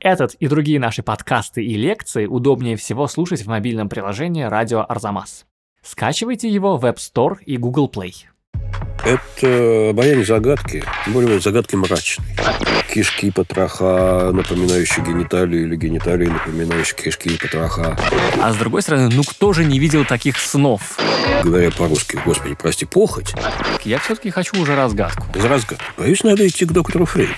Этот и другие наши подкасты и лекции удобнее всего слушать в мобильном приложении «Радио Арзамас». Скачивайте его в App Store и Google Play. Это обаяние загадки, более загадки мрачные. Кишки, потроха, напоминающие гениталии, или гениталии, напоминающие кишки и потроха. А с другой стороны, ну кто же не видел таких снов? Говоря по-русски, господи, прости, похоть. Я все-таки хочу уже разгадку. Из разгадки. Боюсь, надо идти к доктору Фрейду.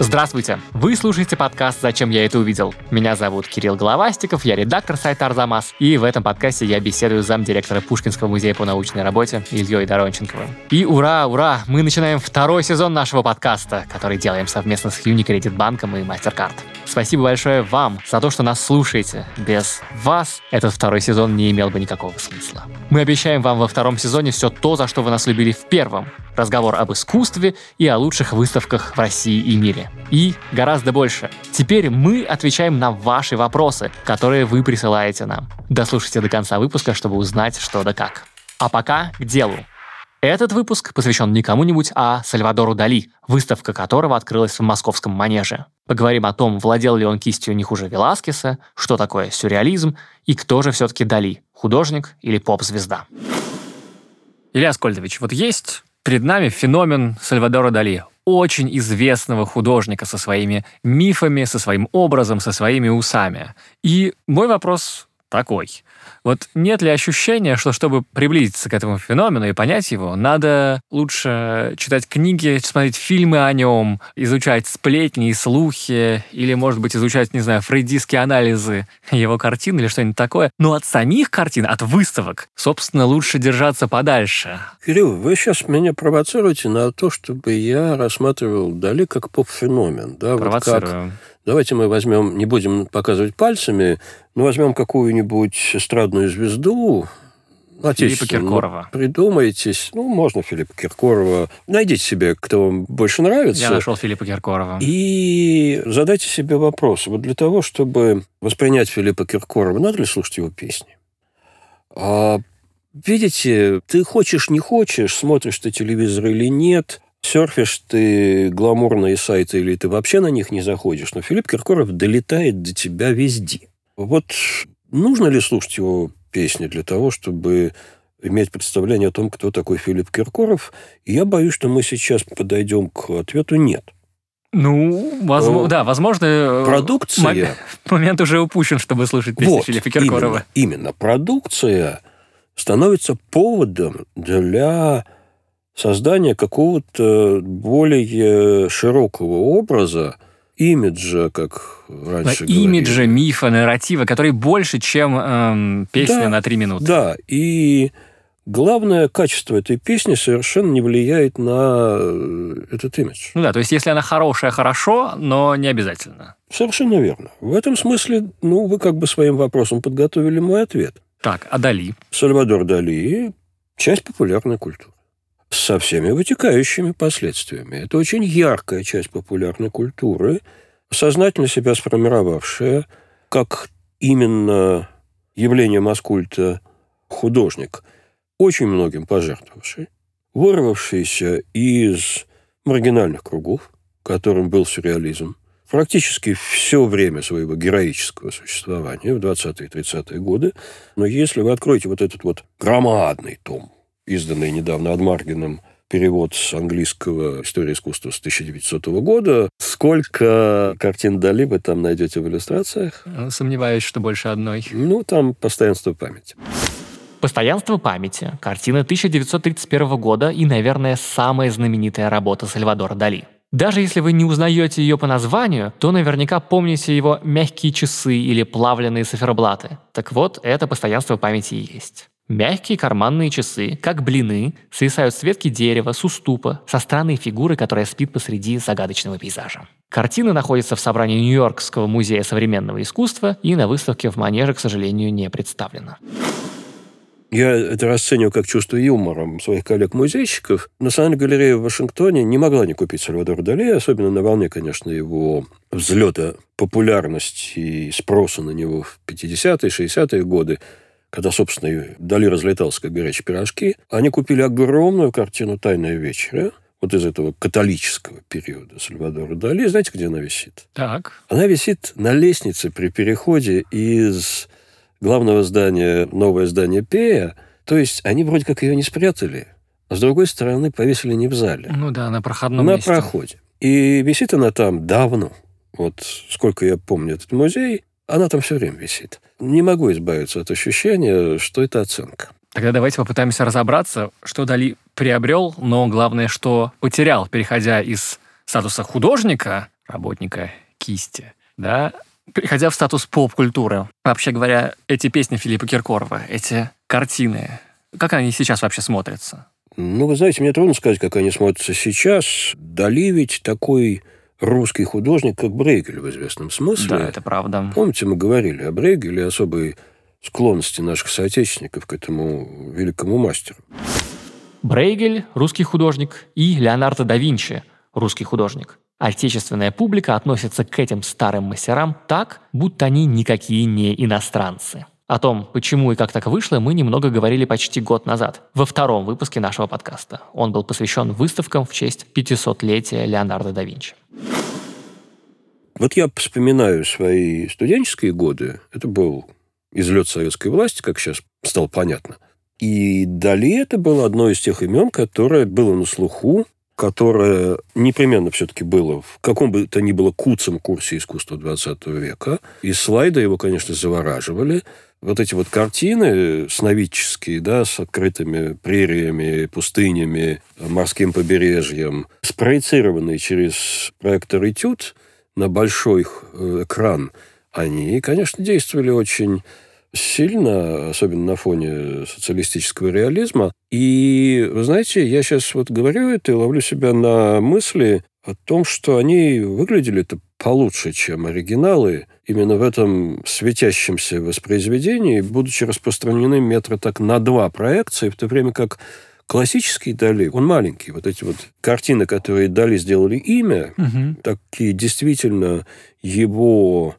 Здравствуйте! Вы слушаете подкаст «Зачем я это увидел?». Меня зовут Кирилл Головастиков, я редактор сайта «Арзамас», и в этом подкасте я беседую с замдиректора Пушкинского музея по научной работе Ильей Доронченковым. И ура, ура! Мы начинаем второй сезон нашего подкаста, который делаем совместно с Unicredit банком и MasterCard. Спасибо большое вам за то, что нас слушаете. Без вас этот второй сезон не имел бы никакого смысла. Мы обещаем вам во втором сезоне все то, за что вы нас любили в первом. Разговор об искусстве и о лучших выставках в России и мире. И гораздо больше. Теперь мы отвечаем на ваши вопросы, которые вы присылаете нам. Дослушайте до конца выпуска, чтобы узнать, что да как. А пока к делу. Этот выпуск посвящен не кому-нибудь, а Сальвадору Дали, выставка которого открылась в московском манеже. Поговорим о том, владел ли он кистью не хуже Веласкеса, что такое сюрреализм и кто же все-таки Дали, художник или поп-звезда. Илья Скольдович, вот есть перед нами феномен Сальвадора Дали, очень известного художника со своими мифами, со своим образом, со своими усами. И мой вопрос такой. Вот нет ли ощущения, что чтобы приблизиться к этому феномену и понять его, надо лучше читать книги, смотреть фильмы о нем, изучать сплетни и слухи, или, может быть, изучать, не знаю, фрейдистские анализы его картин или что-нибудь такое. Но от самих картин, от выставок, собственно, лучше держаться подальше. Кирилл, вы сейчас меня провоцируете на то, чтобы я рассматривал Дали как поп-феномен. Да? Провоцирую. Вот как Давайте мы возьмем, не будем показывать пальцами, но возьмем какую-нибудь эстрадную звезду, Филиппа Киркорова. Придумайтесь. Ну, можно Филиппа Киркорова. Найдите себе, кто вам больше нравится. Я нашел Филиппа Киркорова. И задайте себе вопрос. Вот для того, чтобы воспринять Филиппа Киркорова, надо ли слушать его песни? А, видите, ты хочешь, не хочешь, смотришь ты телевизор или нет, серфишь ты гламурные сайты или ты вообще на них не заходишь, но Филипп Киркоров долетает до тебя везде. Вот нужно ли слушать его песни для того, чтобы иметь представление о том, кто такой Филипп Киркоров? И я боюсь, что мы сейчас подойдем к ответу «нет». Ну, возможно, да, возможно... Э, продукция... Момент, момент уже упущен, чтобы слушать песни вот, Филиппа Киркорова. Именно, именно. Продукция становится поводом для создание какого-то более широкого образа, имиджа, как раньше говорили. Имиджа, мифа, нарратива, который больше, чем эм, песня да, на три минуты. Да, и главное качество этой песни совершенно не влияет на э, этот имидж. Ну да, то есть если она хорошая, хорошо, но не обязательно. Совершенно верно. В этом смысле, ну, вы как бы своим вопросом подготовили мой ответ. Так, а Дали? Сальвадор Дали – часть популярной культуры со всеми вытекающими последствиями. Это очень яркая часть популярной культуры, сознательно себя сформировавшая, как именно явление маскульта художник, очень многим пожертвовавший, вырвавшийся из маргинальных кругов, которым был сюрреализм, практически все время своего героического существования в 20-е и 30-е годы. Но если вы откроете вот этот вот громадный том изданный недавно Адмаргином перевод с английского «История искусства» с 1900 года. Сколько картин Дали вы там найдете в иллюстрациях? Сомневаюсь, что больше одной. Ну, там «Постоянство памяти». «Постоянство памяти» – картина 1931 года и, наверное, самая знаменитая работа Сальвадора Дали. Даже если вы не узнаете ее по названию, то наверняка помните его «мягкие часы» или «плавленые циферблаты». Так вот, это постоянство памяти и есть. Мягкие карманные часы, как блины, свисают с ветки дерева, с уступа, со странной фигурой, которая спит посреди загадочного пейзажа. Картина находится в собрании Нью-Йоркского музея современного искусства и на выставке в Манеже, к сожалению, не представлена. Я это расцениваю как чувство юмора своих коллег-музейщиков. Национальная галерея в Вашингтоне не могла не купить Сальвадора Дали, особенно на волне, конечно, его взлета популярности и спроса на него в 50-е, 60-е годы когда, собственно, Дали разлетался, как горячие пирожки, они купили огромную картину «Тайная вечеря», вот из этого католического периода Сальвадора Дали, знаете, где она висит? Так. Она висит на лестнице при переходе из главного здания, новое здание Пея. То есть они вроде как ее не спрятали, а с другой стороны повесили не в зале. Ну да, на проходном на месте. проходе. И висит она там давно. Вот сколько я помню этот музей, она там все время висит. Не могу избавиться от ощущения, что это оценка. Тогда давайте попытаемся разобраться, что Дали приобрел, но главное, что потерял, переходя из статуса художника, работника кисти, да, переходя в статус поп-культуры. Вообще говоря, эти песни Филиппа Киркорова, эти картины, как они сейчас вообще смотрятся? Ну, вы знаете, мне трудно сказать, как они смотрятся сейчас. Дали ведь такой русский художник, как Брейгель в известном смысле. Да, это правда. Помните, мы говорили о Брейгеле, особой склонности наших соотечественников к этому великому мастеру. Брейгель – русский художник, и Леонардо да Винчи – русский художник. Отечественная публика относится к этим старым мастерам так, будто они никакие не иностранцы. О том, почему и как так вышло, мы немного говорили почти год назад, во втором выпуске нашего подкаста. Он был посвящен выставкам в честь 500-летия Леонардо да Винчи. Вот я вспоминаю свои студенческие годы. Это был излет советской власти, как сейчас стало понятно. И Дали это было одно из тех имен, которое было на слуху, которое непременно все-таки было в каком бы то ни было куцем курсе искусства 20 века. И слайды его, конечно, завораживали. Вот эти вот картины сновидческие, да, с открытыми прериями, пустынями, морским побережьем, спроецированные через проектор «Этюд» на большой э, экран, они, конечно, действовали очень сильно, особенно на фоне социалистического реализма. И, вы знаете, я сейчас вот говорю это и ловлю себя на мысли о том, что они выглядели-то получше, чем оригиналы, именно в этом светящемся воспроизведении, будучи распространены метра так на два проекции, в то время как классический Дали, он маленький. Вот эти вот картины, которые Дали сделали имя, угу. такие действительно его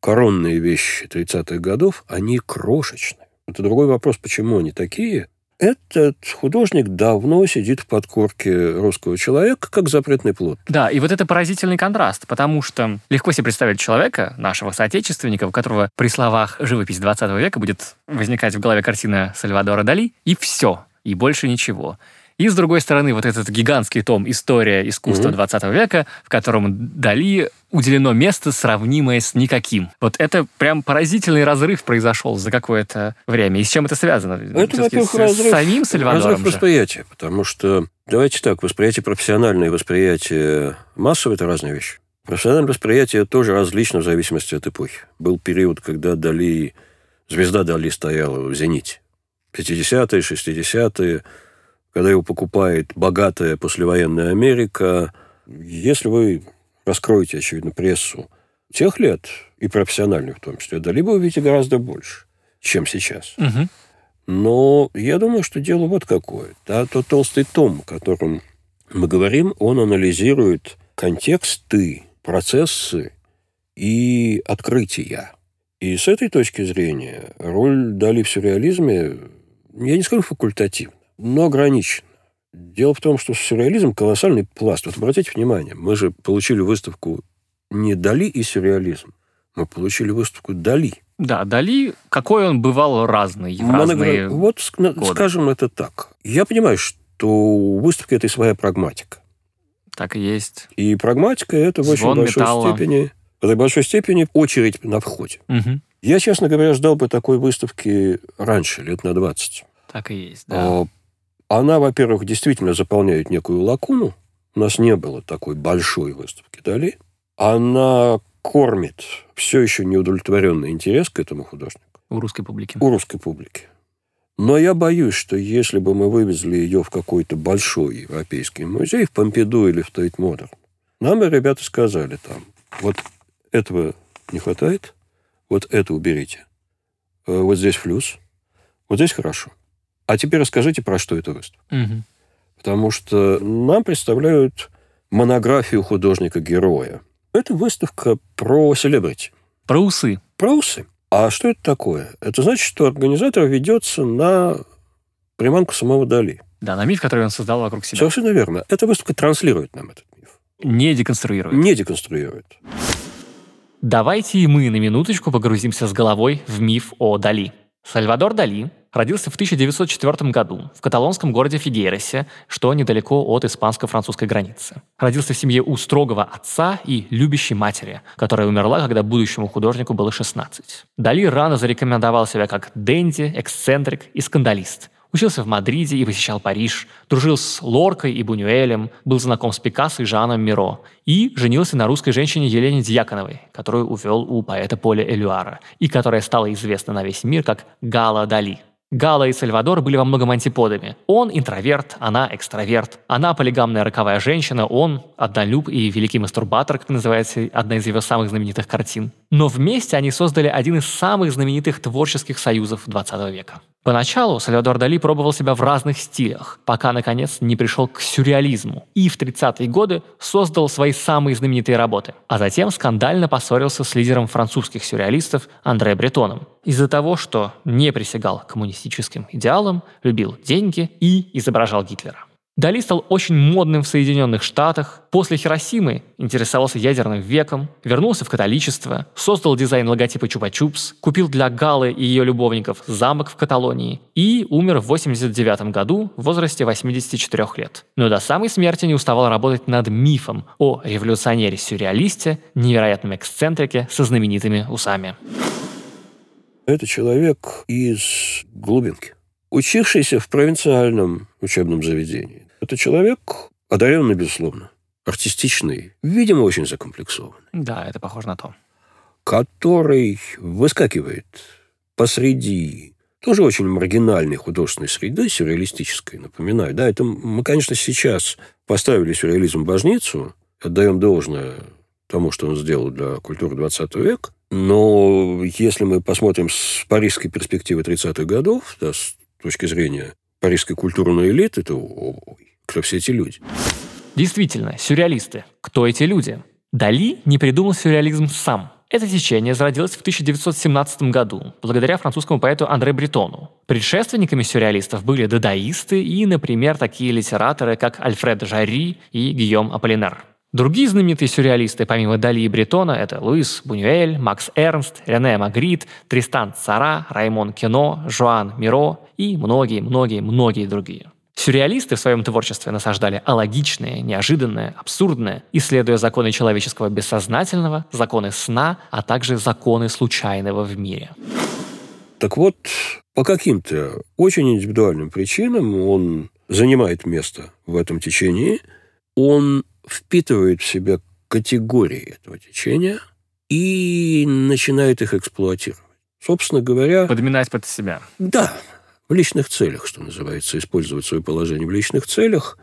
коронные вещи 30-х годов, они крошечные. Это другой вопрос, почему они такие. Этот художник давно сидит в подкорке русского человека, как запретный плод. Да, и вот это поразительный контраст, потому что легко себе представить человека, нашего соотечественника, у которого при словах «живопись 20 века» будет возникать в голове картина Сальвадора Дали, и все, и больше ничего. И, с другой стороны, вот этот гигантский том «История искусства Мгм. 20 века», в котором Дали уделено место, сравнимое с никаким. Вот это прям поразительный разрыв произошел за какое-то время. И с чем это связано? Это, во-первых, разрыв, с самим Сальвадором разрыв же? восприятия, потому что, давайте так, восприятие профессиональное и восприятие массовое – это разные вещи. Профессиональное восприятие тоже различно в зависимости от эпохи. Был период, когда Дали, звезда Дали стояла в зените. 50-е, 60-е, когда его покупает богатая послевоенная Америка. Если вы раскроете, очевидно, прессу тех лет, и профессиональную в том числе, Дали вы увидите гораздо больше, чем сейчас. Мгм. Но я думаю, что дело вот какое. Да, тот толстый том, о котором мы говорим, он анализирует контексты, процессы и открытия. И с этой точки зрения роль Дали в сюрреализме, я не скажу факультативна, но ограничена. Дело в том, что сюрреализм – колоссальный пласт. Вот обратите внимание, мы же получили выставку не Дали и сюрреализм, мы получили выставку Дали. Да, Дали, какой он бывал разный в Моногра- разные... Вот годы. скажем это так. Я понимаю, что у выставки это и своя прагматика. Так и есть. И прагматика это в очень большой металла. степени, в этой большой степени очередь на входе. Мгм. Я, честно говоря, ждал бы такой выставки раньше, лет на 20. Так и есть, да. А, Она, во-первых, действительно заполняет некую лакуну. У нас не было такой большой выставки Дали. Она кормит все еще неудовлетворенный интерес к этому художнику У русской публики. у русской публики. Но я боюсь, что если бы мы вывезли ее в какой-то большой европейский музей, в Помпиду или в Тейт Модерн, нам бы ребята сказали там, вот этого не хватает, вот это уберите, Э, вот здесь флюс, вот здесь хорошо. А теперь расскажите, про что это выставка. Мгм. Потому что нам представляют монографию художника-героя. Это выставка про селебрити. Про усы. Про усы. А что это такое? Это значит, что организатор ведется на приманку самого Дали. Да, на миф, который он создал вокруг себя. Совершенно верно. Эта выставка транслирует нам этот миф. Не деконструирует. Не деконструирует. Давайте и мы на минуточку погрузимся с головой в миф о Дали. Сальвадор Дали родился в 1904 году в каталонском городе Фигейросе, что недалеко от испанско-французской границы. Родился в семье у строгого отца и любящей матери, которая умерла, когда будущему художнику было 16. Дали рано зарекомендовал себя как денди, эксцентрик и скандалист – Учился в Мадриде и посещал Париж, дружил с Лоркой и Бунюэлем, был знаком с Пикассо и Жаном Миро и женился на русской женщине Елене Дьяконовой, которую увел у поэта Поля Элюара и которая стала известна на весь мир как Гала Дали – Гала и Сальвадор были во многом антиподами. Он интроверт, она экстраверт. Она полигамная роковая женщина, он однолюб и великий мастурбатор, как называется одна из его самых знаменитых картин. Но вместе они создали один из самых знаменитых творческих союзов 20 века. Поначалу Сальвадор Дали пробовал себя в разных стилях, пока, наконец, не пришел к сюрреализму и в 30-е годы создал свои самые знаменитые работы, а затем скандально поссорился с лидером французских сюрреалистов Андре Бретоном из-за того, что не присягал коммунистическим идеалам, любил деньги и изображал Гитлера. Дали стал очень модным в Соединенных Штатах, после Хиросимы интересовался ядерным веком, вернулся в католичество, создал дизайн логотипа Чупа-Чупс, купил для Галы и ее любовников замок в Каталонии и умер в 89 году в возрасте 84 лет. Но до самой смерти не уставал работать над мифом о революционере-сюрреалисте, невероятном эксцентрике со знаменитыми усами. Это человек из глубинки учившийся в провинциальном учебном заведении. Это человек одаренный, безусловно, артистичный, видимо, очень закомплексованный. Да, это похоже на то. Который выскакивает посреди тоже очень маргинальной художественной среды, сюрреалистической, напоминаю. Да, это мы, конечно, сейчас поставили сюрреализм в божницу, отдаем должное тому, что он сделал для культуры 20 века, но если мы посмотрим с парижской перспективы 30-х годов, да, с точки зрения парижской культурной элиты, то ой, кто все эти люди? Действительно, сюрреалисты. Кто эти люди? Дали не придумал сюрреализм сам. Это течение зародилось в 1917 году, благодаря французскому поэту Андре Бретону. Предшественниками сюрреалистов были дадаисты и, например, такие литераторы, как Альфред Жарри и Гийом Аполлинер. Другие знаменитые сюрреалисты, помимо Дали и Бретона, это Луис Бунюэль, Макс Эрнст, Рене Магрит, Тристан Цара, Раймон Кино, Жуан Миро и многие-многие-многие другие. Сюрреалисты в своем творчестве насаждали алогичное, неожиданное, абсурдное, исследуя законы человеческого бессознательного, законы сна, а также законы случайного в мире. Так вот, по каким-то очень индивидуальным причинам он занимает место в этом течении, он впитывает в себя категории этого течения и начинает их эксплуатировать. Собственно говоря... Подминать под себя. Да, в личных целях, что называется, использовать свое положение в личных целях.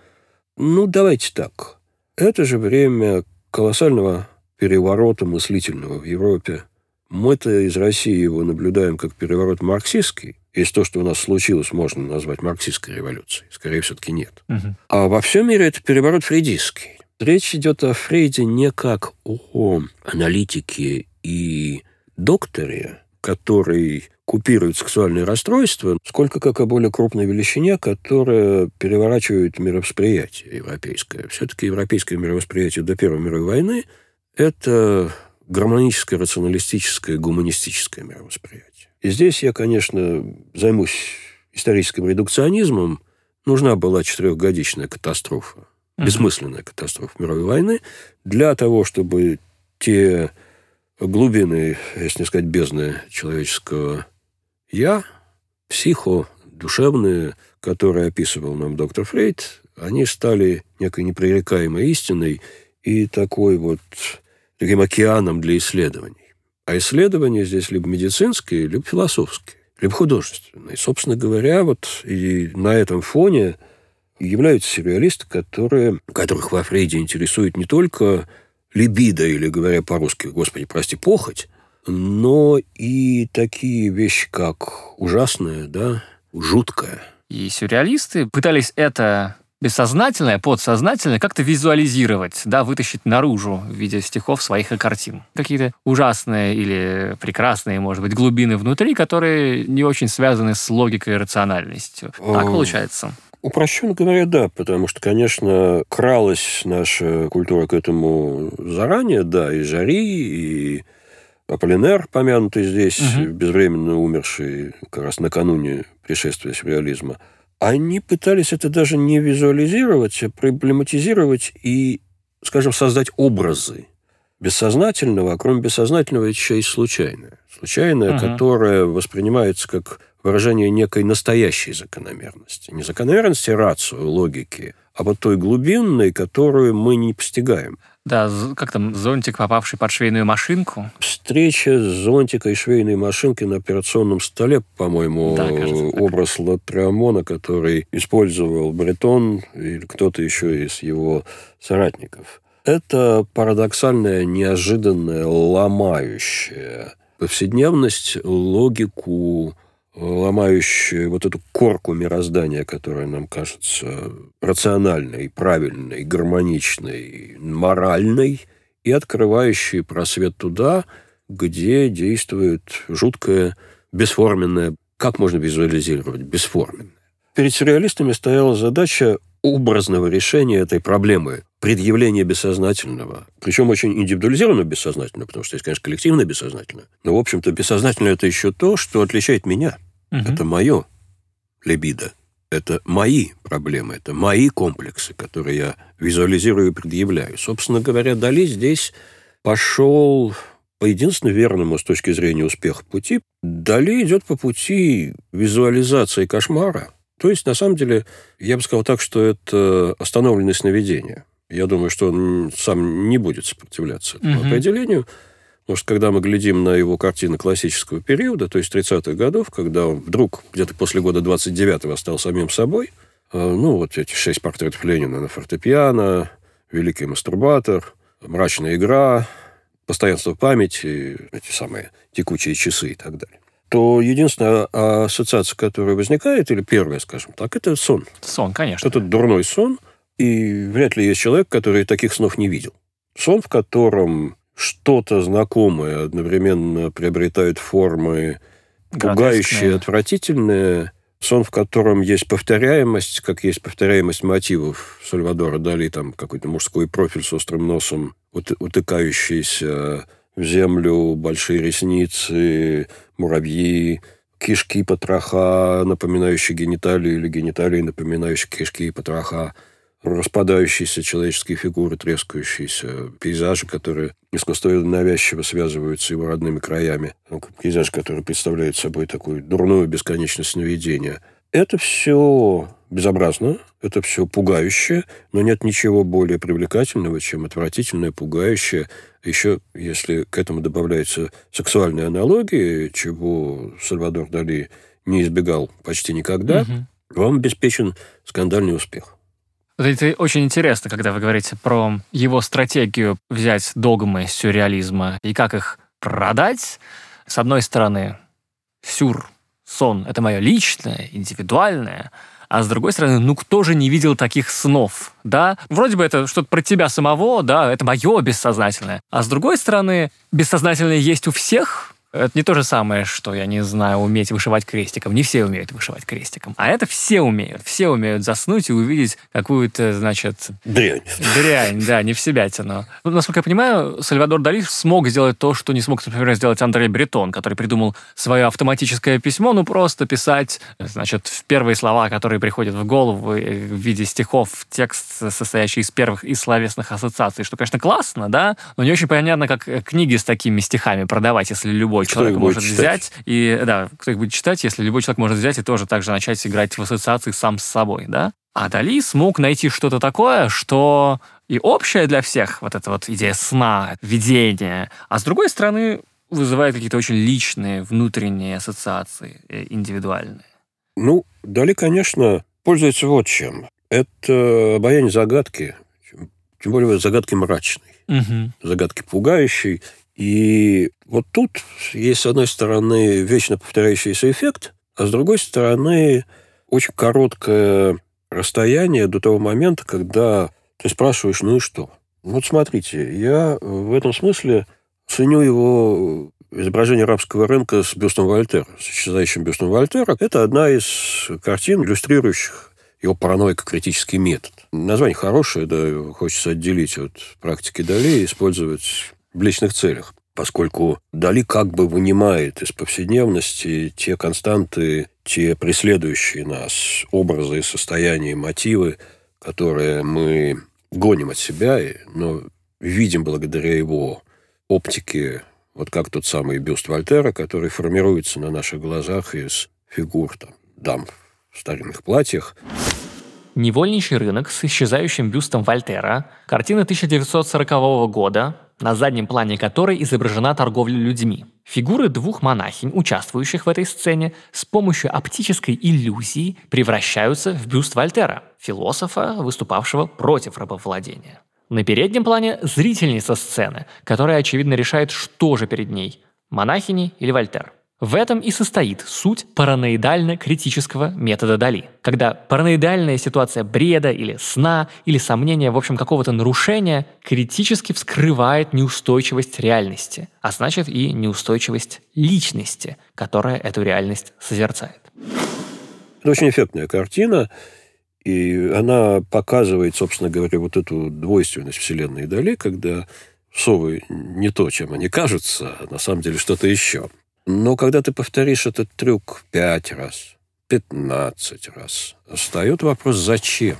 Ну, давайте так. Это же время колоссального переворота мыслительного в Европе. Мы-то из России его наблюдаем как переворот марксистский. Если то, что у нас случилось, можно назвать марксистской революцией. Скорее, все-таки нет. Угу. А во всем мире это переворот фрейдистский. Речь идет о Фрейде не как о аналитике и докторе, который купирует сексуальные расстройства, сколько как о более крупной величине, которая переворачивает мировосприятие европейское. Все-таки европейское мировосприятие до Первой мировой войны – это гармоническое, рационалистическое, гуманистическое мировосприятие. И здесь я, конечно, займусь историческим редукционизмом. Нужна была четырехгодичная катастрофа бессмысленная катастрофа мировой войны, для того, чтобы те глубины, если не сказать бездны человеческого «я», психо, душевные, которые описывал нам доктор Фрейд, они стали некой непререкаемой истиной и такой вот таким океаном для исследований. А исследования здесь либо медицинские, либо философские, либо художественные. И, собственно говоря, вот и на этом фоне являются сюрреалисты, которые, которых во Фрейде интересует не только либидо, или, говоря по-русски, господи, прости, похоть, но и такие вещи, как ужасное, да, жуткое. И сюрреалисты пытались это бессознательное, подсознательное как-то визуализировать, да, вытащить наружу в виде стихов своих и картин. Какие-то ужасные или прекрасные, может быть, глубины внутри, которые не очень связаны с логикой и рациональностью. Так получается? Упрощенно говоря, да, потому что, конечно, кралась наша культура к этому заранее, да, и Жари, и Аполлинер, помянутый здесь, угу. безвременно умерший как раз накануне пришествия сюрреализма, они пытались это даже не визуализировать, а проблематизировать и, скажем, создать образы бессознательного, а кроме бессознательного еще и случайное. Случайное, угу. которое воспринимается как выражение некой настоящей закономерности. Не закономерности рацию, логики, а вот той глубинной, которую мы не постигаем. Да, как там, зонтик, попавший под швейную машинку? Встреча зонтика и швейной машинки на операционном столе, по-моему, да, кажется, образ Латриамона, который использовал Бретон или кто-то еще из его соратников. Это парадоксальная, неожиданная, ломающая повседневность, логику, ломающая вот эту корку мироздания, которая нам кажется рациональной, правильной, гармоничной, моральной, и открывающей просвет туда, где действует жуткое, бесформенное, как можно визуализировать, бесформенное. Перед сюрреалистами стояла задача образного решения этой проблемы, предъявления бессознательного. Причем очень индивидуализированного бессознательного, потому что есть, конечно, коллективное бессознательное. Но, в общем-то, бессознательное – это еще то, что отличает меня. Угу. Это мое либидо. Это мои проблемы, это мои комплексы, которые я визуализирую и предъявляю. Собственно говоря, Дали здесь пошел по единственно верному с точки зрения успеха пути. Дали идет по пути визуализации кошмара – то есть, на самом деле, я бы сказал так, что это остановленное сновидение. Я думаю, что он сам не будет сопротивляться этому угу. определению. Потому что когда мы глядим на его картины классического периода, то есть 30-х годов, когда он вдруг где-то после года 29-го стал самим собой, э, ну, вот эти шесть портретов Ленина на фортепиано, «Великий мастурбатор», «Мрачная игра», «Постоянство памяти», эти самые «Текучие часы» и так далее то единственная ассоциация, которая возникает, или первая, скажем так, это сон. Сон, конечно. Это дурной сон, и вряд ли есть человек, который таких снов не видел. Сон, в котором что-то знакомое одновременно приобретает формы пугающие, отвратительные. Сон, в котором есть повторяемость, как есть повторяемость мотивов Сальвадора Дали, там какой-то мужской профиль с острым носом, утыкающийся в землю, большие ресницы, муравьи, кишки потроха, напоминающие гениталии, или гениталии, напоминающие кишки потроха, распадающиеся человеческие фигуры, трескающиеся пейзажи, которые искусствоведно навязчиво связываются с его родными краями. Пейзаж, который представляет собой такую дурную бесконечность сновидения. Это все безобразно, это все пугающе, но нет ничего более привлекательного, чем отвратительное, пугающее. Еще, если к этому добавляются сексуальные аналогии, чего Сальвадор Дали не избегал почти никогда, угу. вам обеспечен скандальный успех. Это очень интересно, когда вы говорите про его стратегию взять догмы сюрреализма и как их продать. С одной стороны, сюр, сон – это мое личное, индивидуальное – а с другой стороны, ну кто же не видел таких снов, да? Вроде бы это что-то про тебя самого, да, это мое бессознательное. А с другой стороны, бессознательное есть у всех, это не то же самое, что, я не знаю, уметь вышивать крестиком. Не все умеют вышивать крестиком. А это все умеют. Все умеют заснуть и увидеть какую-то, значит... Дрянь. Дрянь, да, не в себя тяну. Ну, насколько я понимаю, Сальвадор Дали смог сделать то, что не смог, например, сделать Андрей Бретон, который придумал свое автоматическое письмо, ну, просто писать, значит, в первые слова, которые приходят в голову э, в виде стихов, текст, состоящий из первых и словесных ассоциаций, что, конечно, классно, да, но не очень понятно, как книги с такими стихами продавать, если любой человек может взять и, да, кто их будет читать, если любой человек может взять и тоже также начать играть в ассоциации сам с собой, да? А Дали смог найти что-то такое, что и общее для всех, вот эта вот идея сна, видения, а с другой стороны вызывает какие-то очень личные внутренние ассоциации, э, индивидуальные. Ну, Дали, конечно, пользуется вот чем. Это обаяние загадки, тем более загадки мрачной, угу. загадки пугающей. И вот тут есть, с одной стороны, вечно повторяющийся эффект, а с другой стороны, очень короткое расстояние до того момента, когда ты спрашиваешь, ну и что? Вот смотрите, я в этом смысле ценю его изображение арабского рынка с бюстом Вольтера, с исчезающим бюстом Вольтера. Это одна из картин, иллюстрирующих его параноико-критический метод. Название хорошее, да, хочется отделить от практики Дали и использовать в личных целях, поскольку Дали как бы вынимает из повседневности те константы, те преследующие нас образы, состояния, мотивы, которые мы гоним от себя, но видим благодаря его оптике, вот как тот самый бюст Вольтера, который формируется на наших глазах из фигур там, дам в старинных платьях. «Невольничий рынок» с исчезающим бюстом Вольтера, картина 1940 года, на заднем плане которой изображена торговля людьми. Фигуры двух монахинь, участвующих в этой сцене, с помощью оптической иллюзии превращаются в бюст Вольтера, философа, выступавшего против рабовладения. На переднем плане зрительница сцены, которая, очевидно, решает, что же перед ней – монахини или Вольтер. В этом и состоит суть параноидально-критического метода Дали. Когда параноидальная ситуация бреда или сна или сомнения, в общем, какого-то нарушения критически вскрывает неустойчивость реальности, а значит и неустойчивость личности, которая эту реальность созерцает. Это очень эффектная картина, и она показывает, собственно говоря, вот эту двойственность Вселенной Дали, когда совы не то, чем они кажутся, а на самом деле что-то еще. Но когда ты повторишь этот трюк пять раз, пятнадцать раз, встает вопрос «зачем?».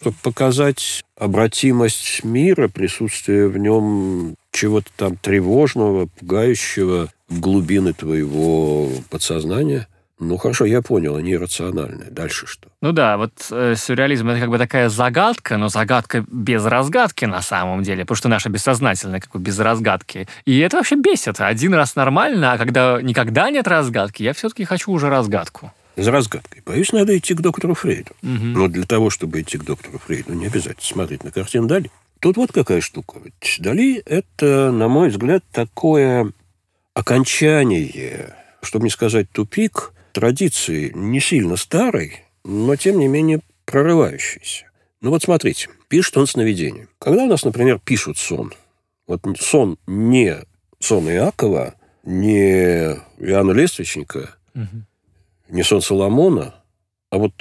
Чтобы показать обратимость мира, присутствие в нем чего-то там тревожного, пугающего в глубины твоего подсознания – ну хорошо, я понял, они иррациональные. Дальше что? Ну да, вот э, сюрреализм это как бы такая загадка, но загадка без разгадки на самом деле, потому что наша бессознательная как бы без разгадки. И это вообще бесит. Один раз нормально, а когда никогда нет разгадки, я все-таки хочу уже разгадку. За разгадкой. Боюсь, надо идти к доктору Фрейду. Угу. Но для того, чтобы идти к доктору Фрейду, не обязательно смотреть на картину Дали. Тут вот какая штука. Ведь Дали – это, на мой взгляд, такое окончание, чтобы не сказать тупик – традиции не сильно старой, но, тем не менее, прорывающейся. Ну вот смотрите, пишет он сновидение. Когда у нас, например, пишут сон, вот сон не сон Иакова, не Иоанна Лествичника, угу. не сон Соломона, а вот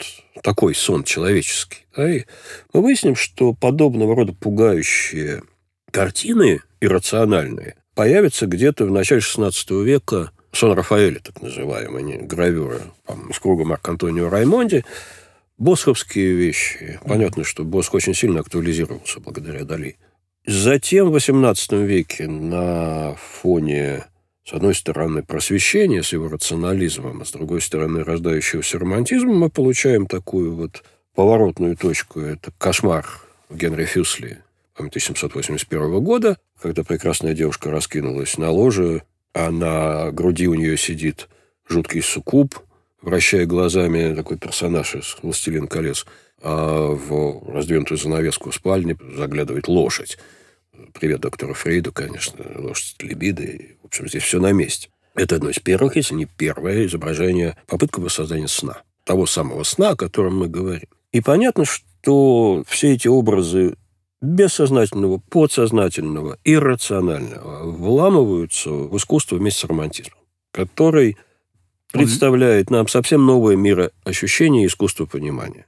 такой сон человеческий. Да, и мы выясним, что подобного рода пугающие картины иррациональные появятся где-то в начале XVI века сон Рафаэля, так называемые, не, гравюры там, с круга Марк Антонио Раймонди, босховские вещи. Понятно, что Босх очень сильно актуализировался благодаря Дали. Затем в XVIII веке на фоне, с одной стороны, просвещения с его рационализмом, а с другой стороны, рождающегося романтизма, мы получаем такую вот поворотную точку. Это кошмар Генри Фюсли 1781 года, когда прекрасная девушка раскинулась на ложе, а на груди у нее сидит жуткий суккуб, вращая глазами такой персонаж из «Властелин колец», а в раздвинутую занавеску спальни заглядывает лошадь. Привет доктору Фрейду, конечно, лошадь либиды. В общем, здесь все на месте. Это одно из первых, если не первое изображение, попытка воссоздания сна. Того самого сна, о котором мы говорим. И понятно, что все эти образы бессознательного, подсознательного, иррационального вламываются в искусство вместе с романтизмом, который представляет нам совсем новое мироощущение и искусство понимания,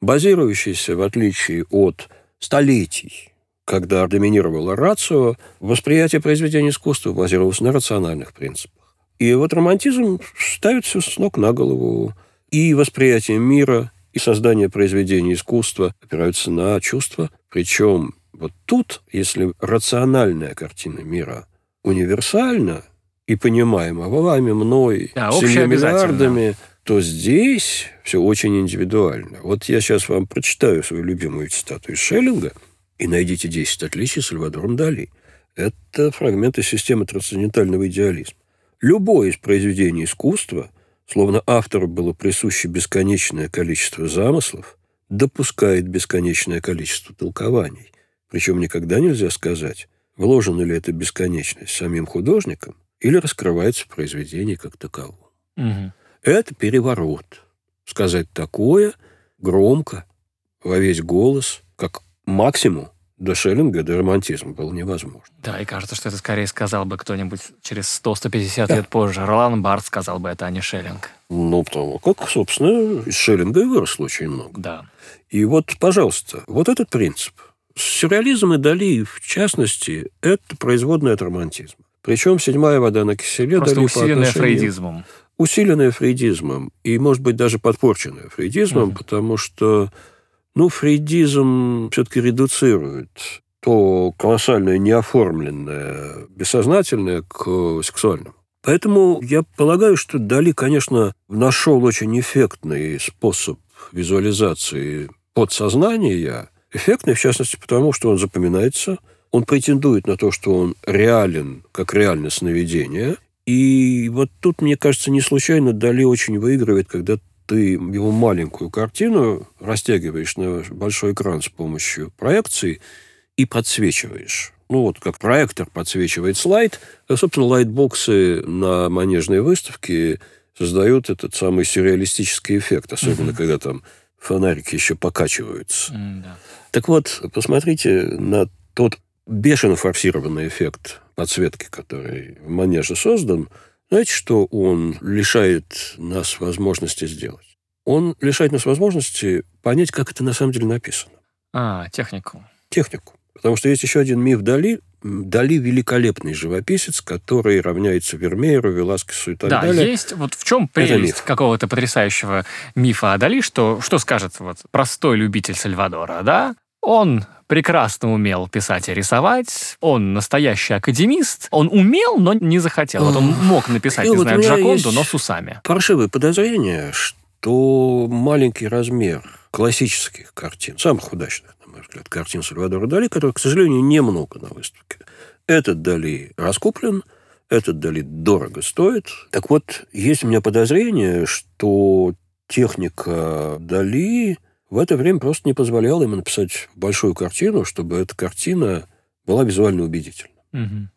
базирующееся, в отличие от столетий, когда доминировала рацио, восприятие произведения искусства базировалось на рациональных принципах. И вот романтизм ставит все с ног на голову. И восприятие мира, и создание произведений искусства опираются на чувства, причем вот тут, если рациональная картина мира универсальна и понимаема вами, мной, да, всеми миллиардами, то здесь все очень индивидуально. Вот я сейчас вам прочитаю свою любимую цитату из Шеллинга и найдите 10 отличий Сальвадором Дали. Это фрагменты системы трансцендентального идеализма. Любое из произведений искусства, словно автору было присуще бесконечное количество замыслов, допускает бесконечное количество толкований. Причем никогда нельзя сказать, вложена ли эта бесконечность самим художником или раскрывается в произведении как таковом. Угу. Это переворот. Сказать такое громко, во весь голос, как максимум до Шеллинга, до романтизма было невозможно. Да, и кажется, что это скорее сказал бы кто-нибудь через 100-150 да. лет позже. Ролан Барт сказал бы это, а не Шеллинг. Ну, потому как, собственно, из Шеллинга и выросло очень много. Да. И вот, пожалуйста, вот этот принцип. Сюрреализм и Дали, в частности, это производная от романтизма. Причем седьмая вода на киселе Просто Дали усиленная фрейдизмом. Усиленная фрейдизмом. И, может быть, даже подпорченная фрейдизмом, угу. потому что ну, фрейдизм все-таки редуцирует то колоссальное неоформленное бессознательное к сексуальному. Поэтому я полагаю, что Дали, конечно, нашел очень эффектный способ визуализации подсознания. Эффектный, в частности, потому что он запоминается, он претендует на то, что он реален, как реальное сновидение. И вот тут, мне кажется, не случайно Дали очень выигрывает, когда ты его маленькую картину растягиваешь на большой экран с помощью проекции и подсвечиваешь. Ну, вот как проектор подсвечивает слайд, а, собственно, лайтбоксы на манежной выставке создают этот самый сюрреалистический эффект, особенно mm-hmm. когда там фонарики еще покачиваются. Mm, да. Так вот, посмотрите на тот бешено форсированный эффект подсветки, который в манеже создан – знаете, что он лишает нас возможности сделать? Он лишает нас возможности понять, как это на самом деле написано. А, технику. Технику. Потому что есть еще один миф Дали. Дали великолепный живописец, который равняется Вермееру, Веласкесу и так да, далее. Да, есть. Вот в чем прелесть какого-то потрясающего мифа о Дали, что, что скажет вот простой любитель Сальвадора, да? Он прекрасно умел писать и рисовать, он настоящий академист, он умел, но не захотел. Вот он мог написать, и не вот знаю, Джаконду, но с усами. Паршивое подозрение, что маленький размер классических картин, самых удачных, на мой взгляд, картин Сальвадора Дали, которых, к сожалению, немного на выставке. Этот Дали раскуплен, этот Дали дорого стоит. Так вот, есть у меня подозрение, что техника Дали в это время просто не позволял ему написать большую картину, чтобы эта картина была визуально убедительна. Угу.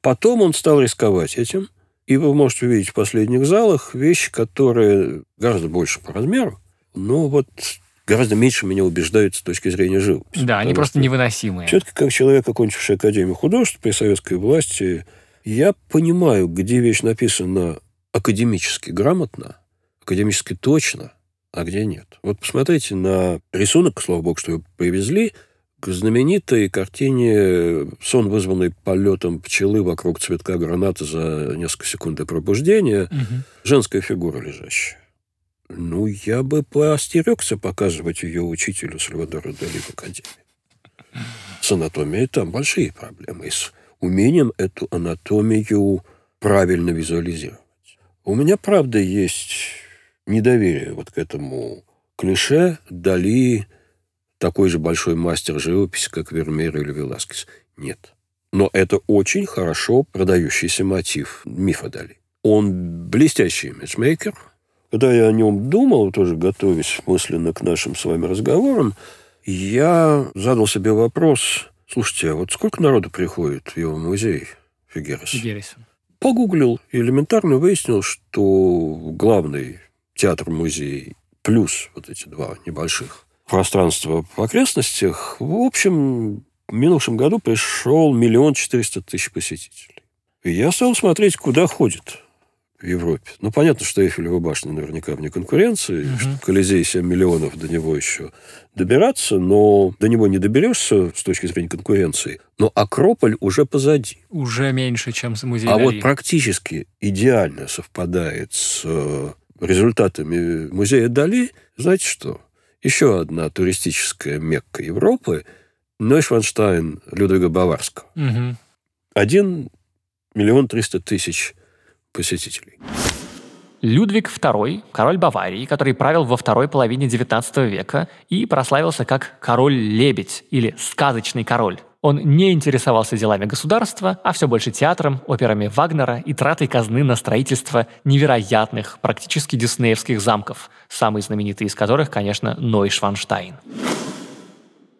Потом он стал рисковать этим, и вы можете увидеть в последних залах вещи, которые гораздо больше по размеру, но вот гораздо меньше меня убеждают с точки зрения живописи. Да, они просто невыносимые. Все-таки как человек, окончивший Академию художеств при советской власти, я понимаю, где вещь написана академически грамотно, академически точно – а где нет. Вот посмотрите на рисунок, слава богу, что его привезли, к знаменитой картине «Сон, вызванный полетом пчелы вокруг цветка граната за несколько секунд до пробуждения», угу. женская фигура лежащая. Ну, я бы поостерегся показывать ее учителю Сальвадору Дали в Академии. С анатомией там большие проблемы. И с умением эту анатомию правильно визуализировать. У меня, правда, есть недоверие вот к этому клише Дали такой же большой мастер живописи, как Вермеер или Веласкес. Нет. Но это очень хорошо продающийся мотив мифа Дали. Он блестящий имиджмейкер. Когда я о нем думал, тоже готовясь мысленно к нашим с вами разговорам, я задал себе вопрос, слушайте, а вот сколько народу приходит в его музей Фигерес? Фигерес. Погуглил и элементарно выяснил, что главный театр-музей, плюс вот эти два небольших пространства в окрестностях, в общем, в минувшем году пришел миллион четыреста тысяч посетителей. И я стал смотреть, куда ходит в Европе. Ну, понятно, что Эйфелева башня наверняка вне конкуренции, угу. что Колизей 7 миллионов, до него еще добираться, но до него не доберешься с точки зрения конкуренции. Но Акрополь уже позади. Уже меньше, чем музей А Дали. вот практически идеально совпадает с результатами музея Дали, знаете что? Еще одна туристическая мекка Европы – Нойшванштайн Людвига Баварского. Угу. Один миллион триста тысяч посетителей. Людвиг II, король Баварии, который правил во второй половине XIX века и прославился как король-лебедь или сказочный король. Он не интересовался делами государства, а все больше театром, операми Вагнера и тратой казны на строительство невероятных, практически диснеевских замков, самый знаменитый из которых, конечно, Нойшванштайн.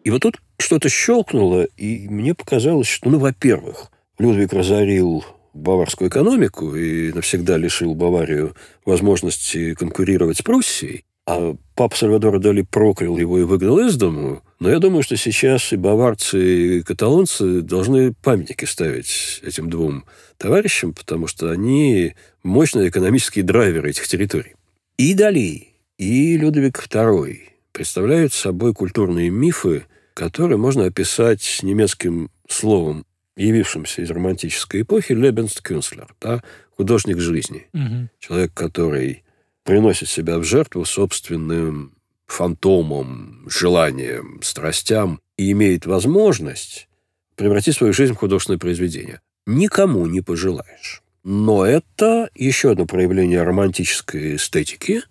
И вот тут что-то щелкнуло, и мне показалось, что, ну, во-первых, Людвиг разорил баварскую экономику и навсегда лишил Баварию возможности конкурировать с Пруссией, а папа Сальвадора Дали проклял его и выгнал из дому, Но я думаю, что сейчас и баварцы, и каталонцы должны памятники ставить этим двум товарищам, потому что они мощные экономические драйверы этих территорий. И Дали, и Людовик II представляют собой культурные мифы, которые можно описать немецким словом, явившимся из романтической эпохи, Lebenskünstler, да, художник жизни. Мгм. Человек, который приносит себя в жертву собственным фантомом, желанием, страстям и имеет возможность превратить свою жизнь в художественное произведение. Никому не пожелаешь. Но это еще одно проявление романтической эстетики,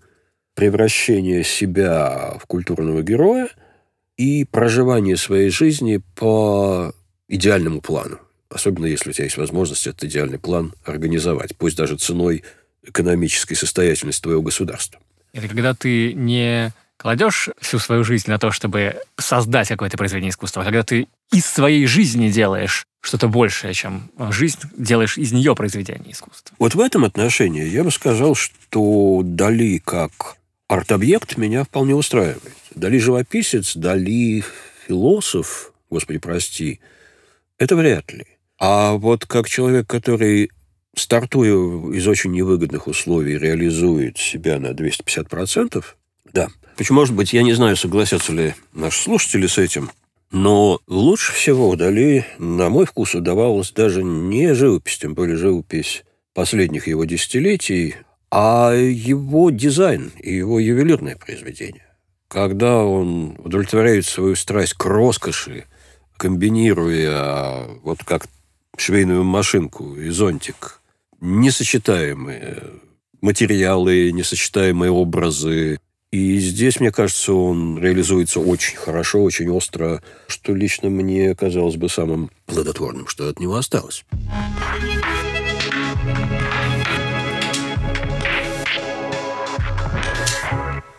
превращение себя в культурного героя и проживание своей жизни по идеальному плану. Особенно если у тебя есть возможность этот идеальный план организовать, пусть даже ценой экономической состоятельности твоего государства. Это когда ты не кладешь всю свою жизнь на то, чтобы создать какое-то произведение искусства, а когда ты из своей жизни делаешь что-то большее, чем жизнь, делаешь из нее произведение искусства. Вот в этом отношении я бы сказал, что Дали как арт-объект меня вполне устраивает. Дали живописец, Дали философ, господи, прости, это вряд ли. А вот как человек, который, стартуя из очень невыгодных условий, реализует себя на 250%, да. Почему, может быть, я не знаю, согласятся ли наши слушатели с этим, но лучше всего Дали, на мой вкус, удавалось даже не живопись, тем более живопись последних его десятилетий, а его дизайн и его ювелирное произведение. Когда он удовлетворяет свою страсть к роскоши, комбинируя вот как швейную машинку и зонтик, несочетаемые материалы, несочетаемые образы. И здесь, мне кажется, он реализуется очень хорошо, очень остро, что лично мне казалось бы самым плодотворным, что от него осталось.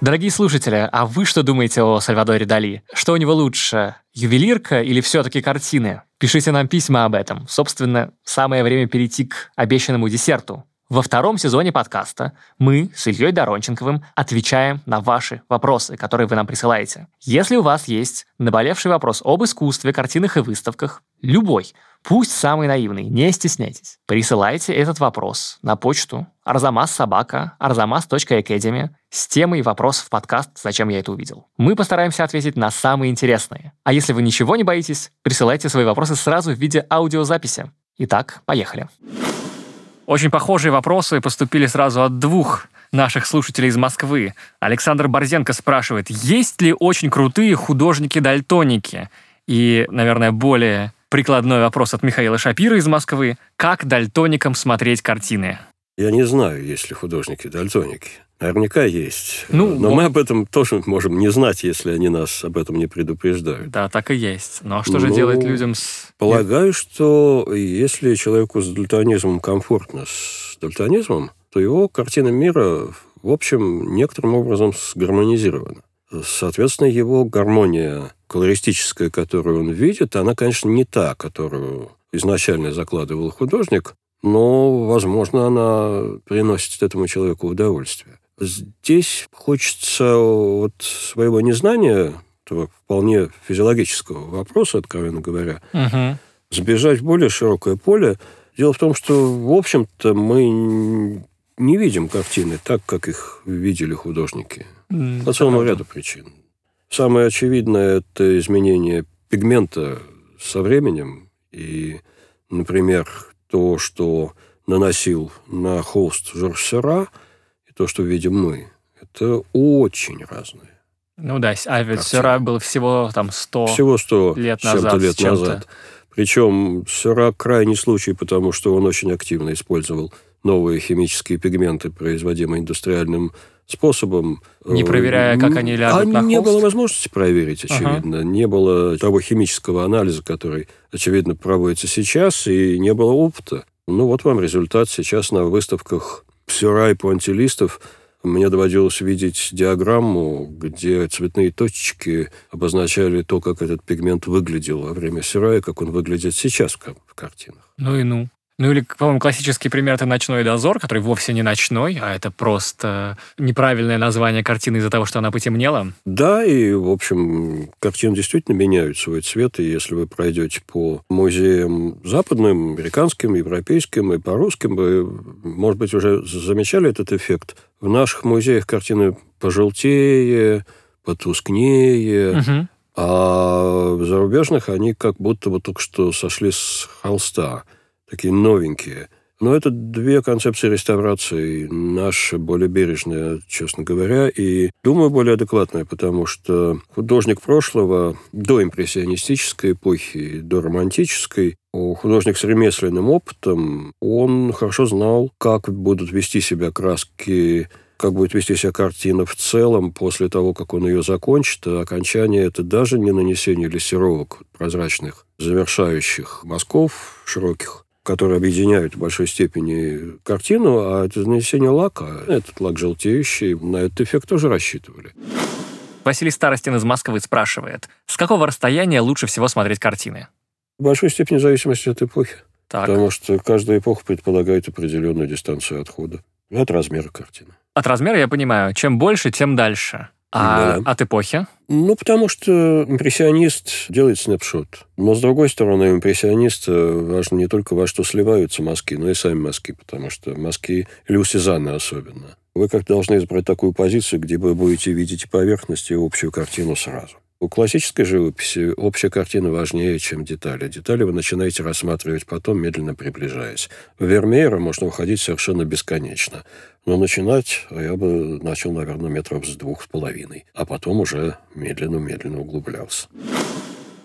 Дорогие слушатели, а вы что думаете о Сальвадоре Дали? Что у него лучше, ювелирка или все-таки картины? Пишите нам письма об этом. Собственно, самое время перейти к обещанному десерту. Во втором сезоне подкаста мы с Ильей Доронченковым отвечаем на ваши вопросы, которые вы нам присылаете. Если у вас есть наболевший вопрос об искусстве, картинах и выставках, любой, пусть самый наивный, не стесняйтесь. Присылайте этот вопрос на почту arzamas.собака arzamas.academy с темой вопросов в подкаст «Зачем я это увидел?». Мы постараемся ответить на самые интересные. А если вы ничего не боитесь, присылайте свои вопросы сразу в виде аудиозаписи. Итак, поехали. Очень похожие вопросы поступили сразу от двух наших слушателей из Москвы. Александр Борзенко спрашивает, есть ли очень крутые художники-дальтоники? И, наверное, более прикладной вопрос от Михаила Шапира из Москвы. Как дальтоникам смотреть картины? Я не знаю, есть ли художники-дальтоники. Наверняка есть. Ну, Но вот- мы об этом тоже можем не знать, если они нас об этом не предупреждают. Да, так и есть. Но что же Ну, делать людям с... Полагаю, что если человеку с дальтонизмом комфортно с дальтонизмом, то его картина мира, в общем, некоторым образом сгармонизирована. Соответственно, его гармония колористическая, которую он видит, она, конечно, не та, которую изначально закладывал художник, но, возможно, она приносит этому человеку удовольствие. Здесь хочется от своего незнания, этого вполне физиологического вопроса, откровенно говоря, Мгм. сбежать в более широкое поле. Дело в том, что, в общем-то, мы не видим картины так, как их видели художники. М, По целому правда. ряду причин. Самое очевидное – это изменение пигмента со временем. И, например, то, что наносил на холст Жорж Сера, то, что видим мы, это очень разные. Ну да, а ведь Картина. Сера был всего там 100 Всего сто лет с чем-то назад. лет назад. Причем Сера крайний случай, потому что он очень активно использовал новые химические пигменты, производимые индустриальным способом. Не Э, проверяя, как они лягут а на не холст? было возможности проверить, Ага. очевидно. Не было того химического анализа, который, очевидно, проводится сейчас, и не было опыта. Ну, вот вам результат. Сейчас на выставках Сера и пуантилистов мне доводилось видеть диаграмму, где цветные точечки обозначали то, как этот пигмент выглядел во время Сера и как он выглядит сейчас в картинах. Ну и ну. Ну или, по-моему, классический пример это «Ночной дозор», который вовсе не ночной, а это просто неправильное название картины из-за того, что она потемнела. Да, и, в общем, картины действительно меняют свой цвет, и если вы пройдете по музеям западным, американским, европейским и по русским, вы, может быть, уже замечали этот эффект. В наших музеях картины пожелтее, потускнее, угу. а в зарубежных они как будто вот только что сошли с холста такие новенькие. Но это две концепции реставрации. Наша более бережная, честно говоря, и, думаю, более адекватная, потому что художник прошлого, до импрессионистической эпохи, до романтической, художник с ремесленным опытом, он хорошо знал, как будут вести себя краски как будет вести себя картина в целом после того, как он ее закончит. А окончание – это даже не нанесение лессировок прозрачных, завершающих мазков широких, которые объединяют в большой степени картину, а это нанесение лака, этот лак желтеющий, на этот эффект тоже рассчитывали. Василий Старостин из Москвы спрашивает, с какого расстояния лучше всего смотреть картины? В большой степени зависимости от эпохи. Так. Потому что каждая эпоха предполагает определенную дистанцию отхода. От размера картины. От размера я понимаю. Чем больше, тем дальше. А да. от эпохи? Ну, потому что импрессионист делает снапшот. Но, с другой стороны, импрессионист важно не только во что сливаются мазки, но и сами мазки, потому что мазки, или у Сезанна особенно. Вы как должны избрать такую позицию, где вы будете видеть и поверхность, и общую картину сразу. У классической живописи общая картина важнее, чем детали. Детали вы начинаете рассматривать потом, медленно приближаясь. В Вермеера можно уходить совершенно бесконечно. Но начинать я бы начал, наверное, метров с двух с половиной. А потом уже медленно-медленно углублялся.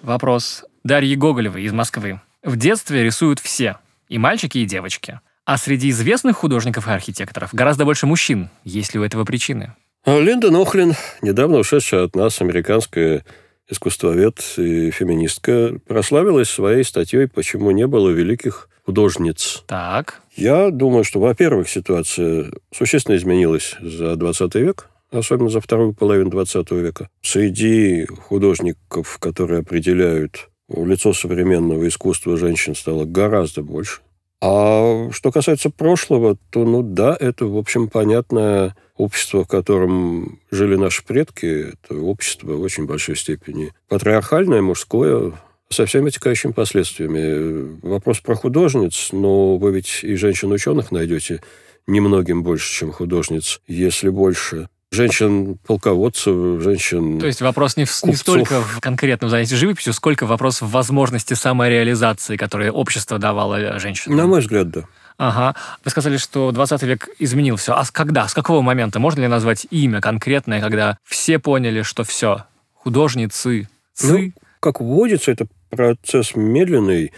Вопрос. Дарьи Гоголевой из Москвы. В детстве рисуют все. И мальчики, и девочки. А среди известных художников и архитекторов гораздо больше мужчин. Есть ли у этого причины? А Линда Нохлин, недавно ушедшая от нас американская искусствовед и феминистка, прославилась своей статьей «Почему не было великих художниц». Так. Я думаю, что, во-первых, ситуация существенно изменилась за 20 век, особенно за вторую половину 20 века. Среди художников, которые определяют лицо современного искусства женщин, стало гораздо больше. А что касается прошлого, то, ну да, это, в общем, понятное общество, в котором жили наши предки. Это общество в очень большой степени патриархальное, мужское, со всеми вытекающими последствиями. Вопрос про художниц, но вы ведь и женщин-ученых найдете немногим больше, чем художниц, если больше женщин-полководцев, женщин... То есть вопрос не, в, не столько в конкретном занятии живописью, сколько вопрос в возможности самореализации, которую общество давало женщинам. На мой взгляд, да. Ага. Вы сказали, что 20 век изменил все. А с когда? С какого момента? Можно ли назвать имя конкретное, когда все поняли, что все, художницы, цы? Ну, как вводится, это процесс медленный,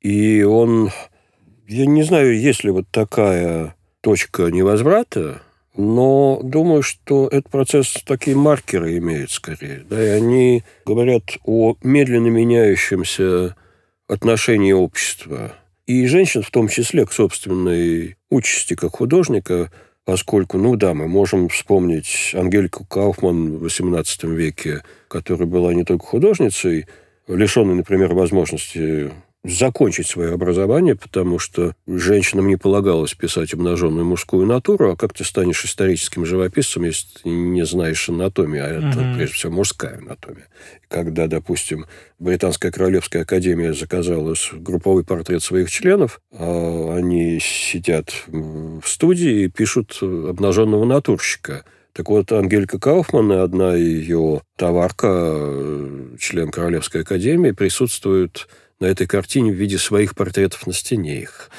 и он... Я не знаю, есть ли вот такая точка невозврата, но думаю, что этот процесс такие маркеры имеет скорее. Да, и они говорят о медленно меняющемся отношении общества. И женщин в том числе к собственной участи как художника, поскольку, ну да, мы можем вспомнить Ангельку Кауфман в XVIII веке, которая была не только художницей, лишенной, например, возможности закончить свое образование, потому что женщинам не полагалось писать обнаженную мужскую натуру, а как ты станешь историческим живописцем, если ты не знаешь анатомии, а это, mm-hmm. прежде всего, мужская анатомия. Когда, допустим, Британская Королевская Академия заказала групповой портрет своих членов, а они сидят в студии и пишут обнаженного натурщика – так вот, Ангелька Кауфман и одна ее товарка, член Королевской академии, присутствуют на этой картине в виде своих портретов на стене. Их,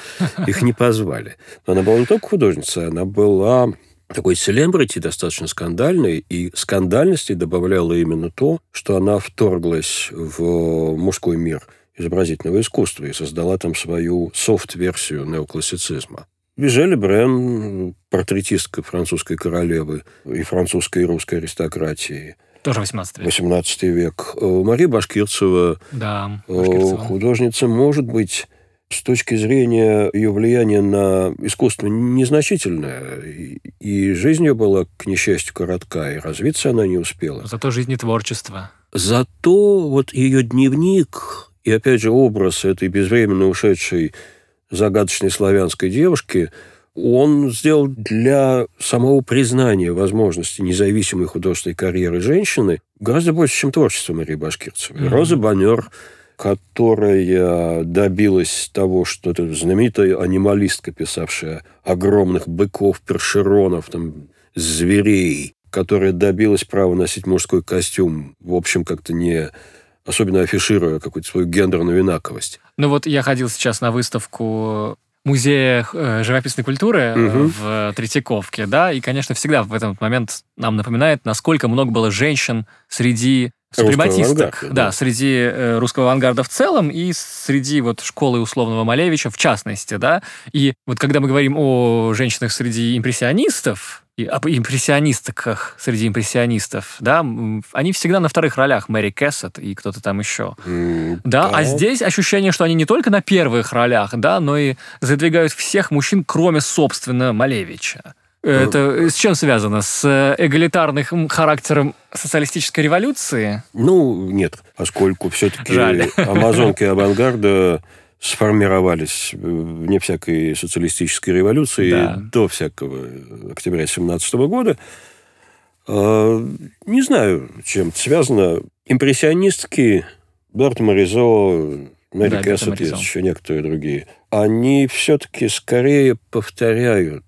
их не позвали. Но она была не только художница, она была такой селебрити, достаточно скандальной, и скандальности добавляла именно то, что она вторглась в мужской мир изобразительного искусства и создала там свою софт-версию неоклассицизма. Вижели Брен, портретистка французской королевы и французской и русской аристократии – тоже 18 век. 18 век. Э, Мария Башкирцева, да, э, Башкирцева. художница, может быть, с точки зрения ее влияния на искусство незначительное. И жизнь ее была, к несчастью, коротка, и развиться она не успела. Зато жизнь и творчество. Зато вот ее дневник и, опять же, образ этой безвременно ушедшей загадочной славянской девушки, он сделал для самого признания возможности независимой художественной карьеры женщины гораздо больше, чем творчество Марии Башкирцевой. Mm-hmm. Роза Банер, которая добилась того, что это знаменитая анималистка, писавшая огромных быков, першеронов, там, зверей, которая добилась права носить мужской костюм, в общем, как-то не особенно афишируя какую-то свою гендерную инаковость. Ну вот я ходил сейчас на выставку музея э, живописной культуры угу. в Третьяковке, да, и, конечно, всегда в этот момент нам напоминает, насколько много было женщин среди супрематисток, да, да, среди э, русского авангарда в целом и среди вот школы условного Малевича в частности, да. И вот когда мы говорим о женщинах среди импрессионистов, и об импрессионистках среди импрессионистов, да, они всегда на вторых ролях, Мэри Кэссет и кто-то там еще. Mm, да, да, а здесь ощущение, что они не только на первых ролях, да, но и задвигают всех мужчин, кроме, собственно, Малевича. Это с чем связано? С э, эгалитарным характером социалистической революции? Ну, нет, поскольку все-таки амазонки авангарда сформировались вне всякой социалистической революции да. до всякого октября 17 года. А, не знаю, чем это связано. Импрессионистки Берт Моризо, Мэри да, Кэссет, еще некоторые другие. Они все-таки скорее повторяют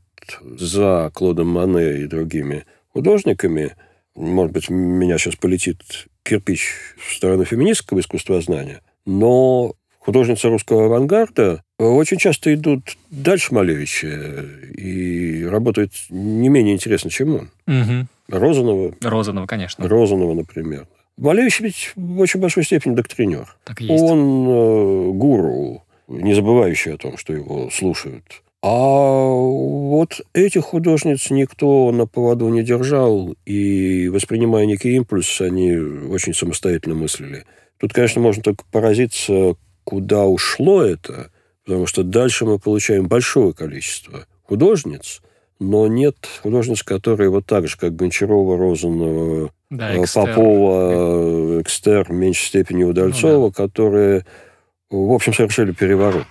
за Клодом Мане и другими художниками. Может быть, меня сейчас полетит кирпич в сторону феминистского искусствознания, но художницы русского авангарда очень часто идут дальше Малевича и работают не менее интересно, чем он. Угу. Розанова. Розанова, конечно. Розанова, например. Малевич ведь в очень большой степени доктринер. Так есть. Он э, гуру, не забывающий о том, что его слушают. А вот этих художниц никто на поводу не держал, и, воспринимая некий импульс, они очень самостоятельно мыслили. Тут, конечно, можно только поразиться, куда ушло это, потому что дальше мы получаем большое количество художниц, но нет художниц, которые вот так же, как Гончарова, Розанова, да, э, Попова, Экстер, в меньшей степени Удальцова, ну, да. которые, в общем, совершили переворот.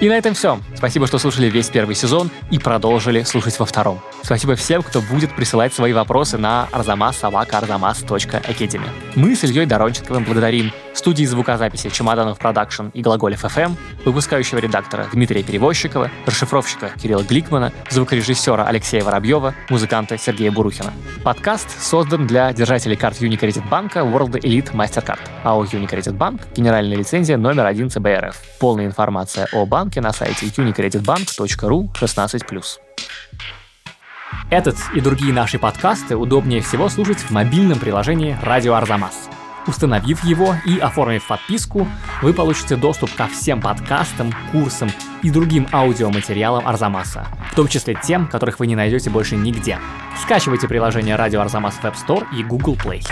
И на этом все. Спасибо, что слушали весь первый сезон и продолжили слушать во втором. Спасибо всем, кто будет присылать свои вопросы на arzamas.arzamas.academy. Мы с Ильей Доронченковым благодарим студии звукозаписи «Чемоданов Продакшн» и «Глаголев FM», выпускающего редактора Дмитрия Перевозчикова, расшифровщика Кирилла Гликмана, звукорежиссера Алексея Воробьева, музыканта Сергея Бурухина. Подкаст создан для держателей карт Unicredit банка World Elite Mastercard. А у Unicredit Bank генеральная лицензия номер один ЦБРФ. Полная информация о банке на сайте unicreditbank.ru 16+. Этот и другие наши подкасты удобнее всего слушать в мобильном приложении «Радио Арзамас». Установив его и оформив подписку, вы получите доступ ко всем подкастам, курсам и другим аудиоматериалам Арзамаса, в том числе тем, которых вы не найдете больше нигде. Скачивайте приложение «Радио Арзамас» в App Store и Google Play.